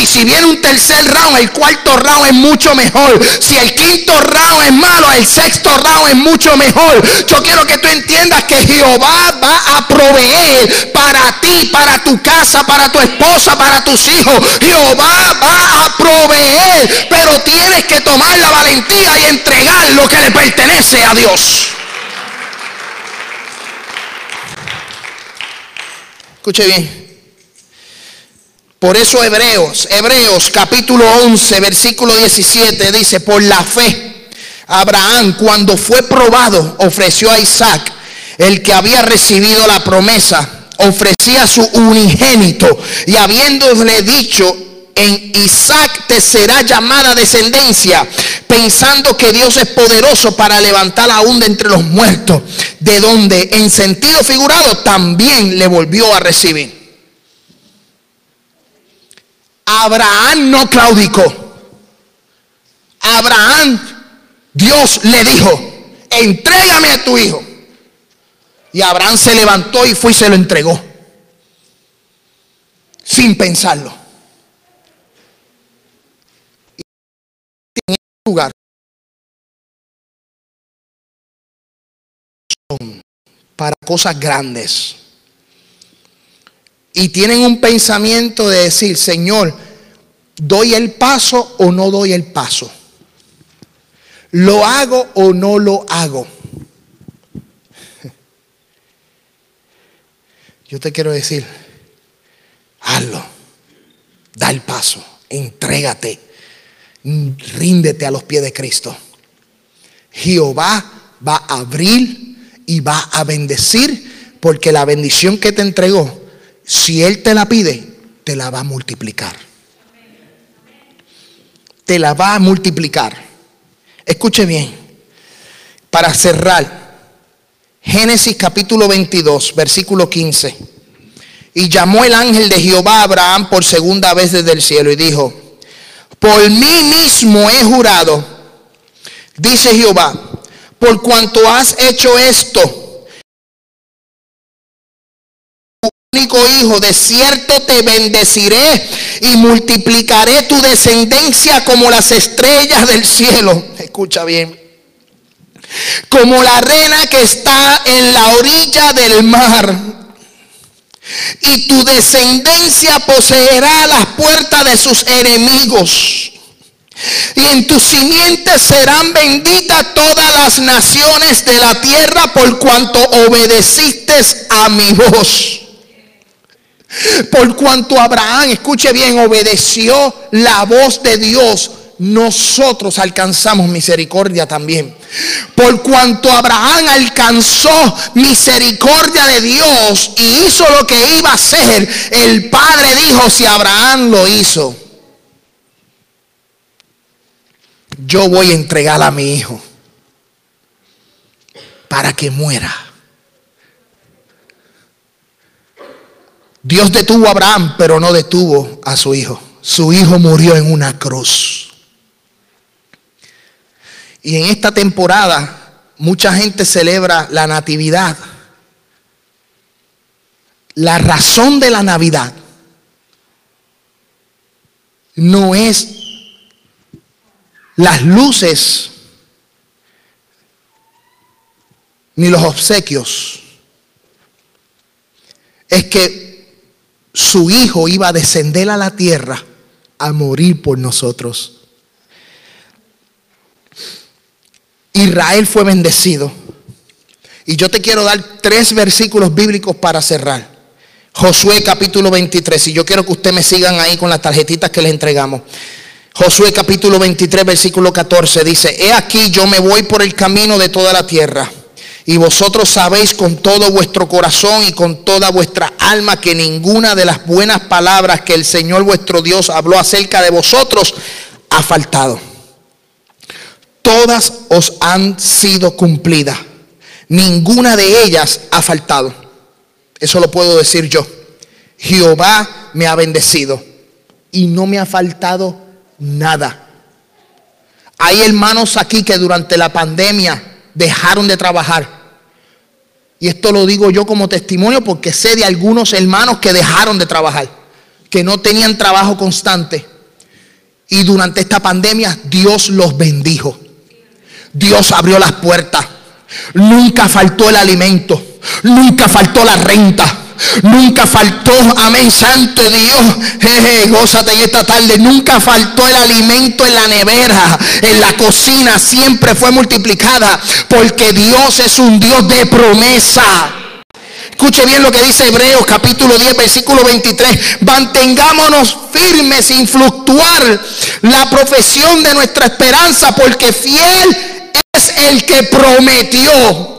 Y si viene un tercer round, el cuarto round es mucho mejor. Si el quinto round es malo, el sexto round es mucho mejor. Yo quiero que tú entiendas que Jehová va a proveer para ti, para tu casa, para tu esposa, para tus hijos. Jehová va a proveer, pero tienes que tomar la valentía y entregar lo que le pertenece a Dios. Escuche bien. Por eso Hebreos, Hebreos capítulo 11, versículo 17 dice, por la fe, Abraham cuando fue probado ofreció a Isaac, el que había recibido la promesa, ofrecía su unigénito y habiéndole dicho, en Isaac te será llamada descendencia, pensando que Dios es poderoso para levantar aún de entre los muertos, de donde en sentido figurado también le volvió a recibir. Abraham no claudicó. Abraham, Dios le dijo, entrégame a tu hijo. Y Abraham se levantó y fue y se lo entregó. Sin pensarlo. en este lugar para cosas grandes y tienen un pensamiento de decir, Señor, ¿doy el paso o no doy el paso? ¿Lo hago o no lo hago? Yo te quiero decir, hazlo, da el paso, entrégate, ríndete a los pies de Cristo. Jehová va a abrir y va a bendecir porque la bendición que te entregó si Él te la pide, te la va a multiplicar. Te la va a multiplicar. Escuche bien, para cerrar, Génesis capítulo 22, versículo 15. Y llamó el ángel de Jehová a Abraham por segunda vez desde el cielo y dijo, por mí mismo he jurado, dice Jehová, por cuanto has hecho esto hijo, de cierto te bendeciré y multiplicaré tu descendencia como las estrellas del cielo. Escucha bien. Como la arena que está en la orilla del mar. Y tu descendencia poseerá las puertas de sus enemigos. Y en tus simientes serán benditas todas las naciones de la tierra por cuanto obedeciste a mi voz. Por cuanto Abraham, escuche bien, obedeció la voz de Dios, nosotros alcanzamos misericordia también. Por cuanto Abraham alcanzó misericordia de Dios y hizo lo que iba a hacer, el Padre dijo, si Abraham lo hizo, yo voy a entregar a mi hijo para que muera Dios detuvo a Abraham, pero no detuvo a su hijo. Su hijo murió en una cruz. Y en esta temporada mucha gente celebra la Natividad. La razón de la Navidad no es las luces ni los obsequios. Es que su hijo iba a descender a la tierra a morir por nosotros. Israel fue bendecido. Y yo te quiero dar tres versículos bíblicos para cerrar. Josué capítulo 23. Y yo quiero que ustedes me sigan ahí con las tarjetitas que les entregamos. Josué capítulo 23, versículo 14 dice, He aquí yo me voy por el camino de toda la tierra y vosotros sabéis con todo vuestro corazón y con toda vuestra alma que ninguna de las buenas palabras que el Señor vuestro Dios habló acerca de vosotros ha faltado. Todas os han sido cumplidas. Ninguna de ellas ha faltado. Eso lo puedo decir yo. Jehová me ha bendecido y no me ha faltado nada. Hay hermanos aquí que durante la pandemia dejaron de trabajar y esto lo digo yo como testimonio porque sé de algunos hermanos que dejaron de trabajar, que no tenían trabajo constante. Y durante esta pandemia Dios los bendijo. Dios abrió las puertas. Nunca faltó el alimento. Nunca faltó la renta. Nunca faltó, amén, santo Dios. Jeje, gózate en esta tarde. Nunca faltó el alimento en la nevera, en la cocina. Siempre fue multiplicada. Porque Dios es un Dios de promesa. Escuche bien lo que dice Hebreos capítulo 10, versículo 23. Mantengámonos firmes sin fluctuar la profesión de nuestra esperanza, porque fiel es el que prometió.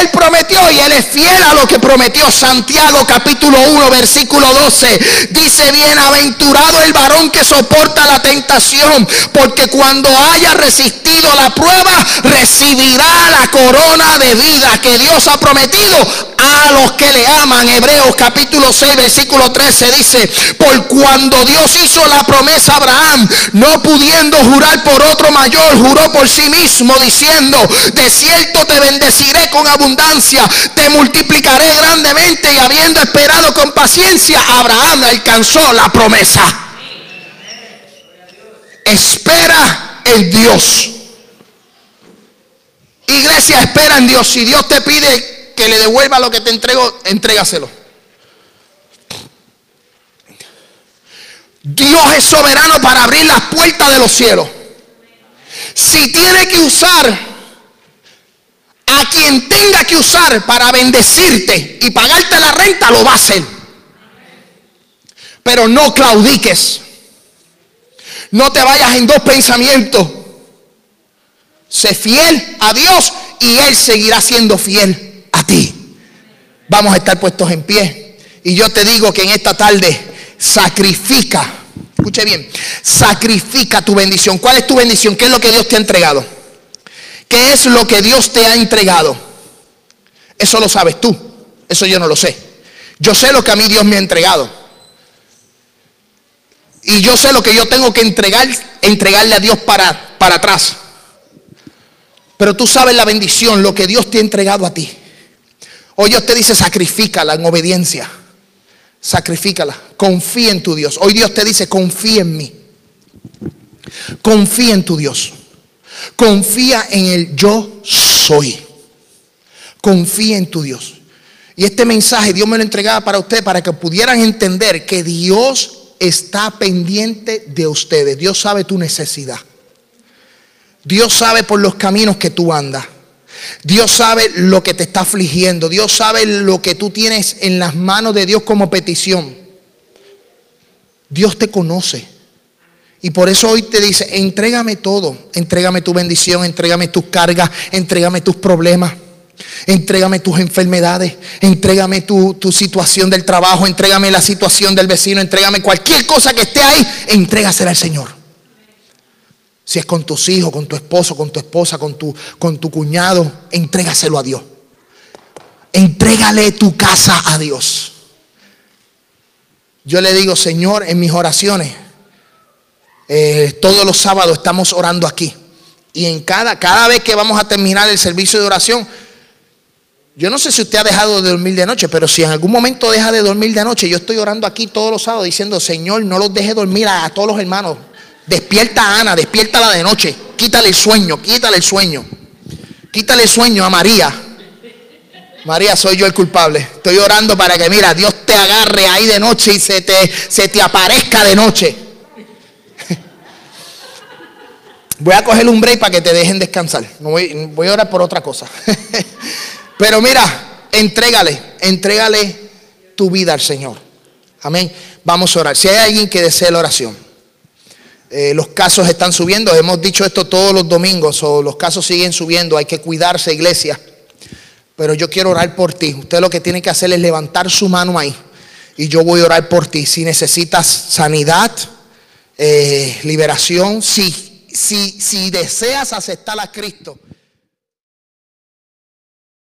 Él prometió y Él es fiel a lo que prometió. Santiago capítulo 1 versículo 12 dice, bienaventurado el varón que soporta la tentación, porque cuando haya resistido la prueba, recibirá la corona de vida que Dios ha prometido a los que le aman. Hebreos capítulo 6 versículo 13 dice, por cuando Dios hizo la promesa a Abraham, no pudiendo jurar por otro mayor, juró por sí mismo diciendo, de cierto te bendeciré con abundancia, te multiplicaré grandemente y habiendo esperado con paciencia, Abraham alcanzó la promesa. Espera en Dios. Iglesia, espera en Dios. Si Dios te pide que le devuelva lo que te entrego, entrégaselo. Dios es soberano para abrir las puertas de los cielos. Si tiene que usar a quien tenga que usar para bendecirte y pagarte la renta, lo va a hacer. Pero no claudiques. No te vayas en dos pensamientos. Sé fiel a Dios y Él seguirá siendo fiel a ti. Vamos a estar puestos en pie. Y yo te digo que en esta tarde sacrifica. Escuche bien. Sacrifica tu bendición. ¿Cuál es tu bendición? ¿Qué es lo que Dios te ha entregado? ¿Qué es lo que Dios te ha entregado? Eso lo sabes tú. Eso yo no lo sé. Yo sé lo que a mí Dios me ha entregado. Y yo sé lo que yo tengo que entregar, entregarle a Dios para, para atrás. Pero tú sabes la bendición, lo que Dios te ha entregado a ti. Hoy Dios te dice, sacrifícala en obediencia. Sacrifícala. Confía en tu Dios. Hoy Dios te dice, confía en mí. Confía en tu Dios. Confía en el yo soy. Confía en tu Dios. Y este mensaje Dios me lo entregaba para ustedes, para que pudieran entender que Dios está pendiente de ustedes. Dios sabe tu necesidad. Dios sabe por los caminos que tú andas. Dios sabe lo que te está afligiendo. Dios sabe lo que tú tienes en las manos de Dios como petición. Dios te conoce. Y por eso hoy te dice, entrégame todo, entrégame tu bendición, entrégame tus cargas, entrégame tus problemas, entrégame tus enfermedades, entrégame tu, tu, situación del trabajo, entrégame la situación del vecino, entrégame cualquier cosa que esté ahí, entrégasela al Señor. Si es con tus hijos, con tu esposo, con tu esposa, con tu, con tu cuñado, entrégaselo a Dios. Entrégale tu casa a Dios. Yo le digo, Señor, en mis oraciones, eh, todos los sábados estamos orando aquí. Y en cada, cada vez que vamos a terminar el servicio de oración, yo no sé si usted ha dejado de dormir de noche, pero si en algún momento deja de dormir de noche, yo estoy orando aquí todos los sábados diciendo, Señor, no los deje dormir a, todos los hermanos. Despierta a Ana, despiértala de noche, quítale el sueño, quítale el sueño. Quítale el sueño a María. María, soy yo el culpable. Estoy orando para que, mira, Dios te agarre ahí de noche y se te, se te aparezca de noche. Voy a coger un break para que te dejen descansar. voy, a orar por otra cosa. Pero mira, entrégale, entrégale tu vida al Señor. Amén. Vamos a orar. Si hay alguien que desee la oración, eh, los casos están subiendo. Hemos dicho esto todos los domingos. O los casos siguen subiendo. Hay que cuidarse, iglesia. Pero yo quiero orar por ti. Usted lo que tiene que hacer es levantar su mano ahí. Y yo voy a orar por ti. Si necesitas sanidad, eh, liberación, sí si, si deseas aceptar a Cristo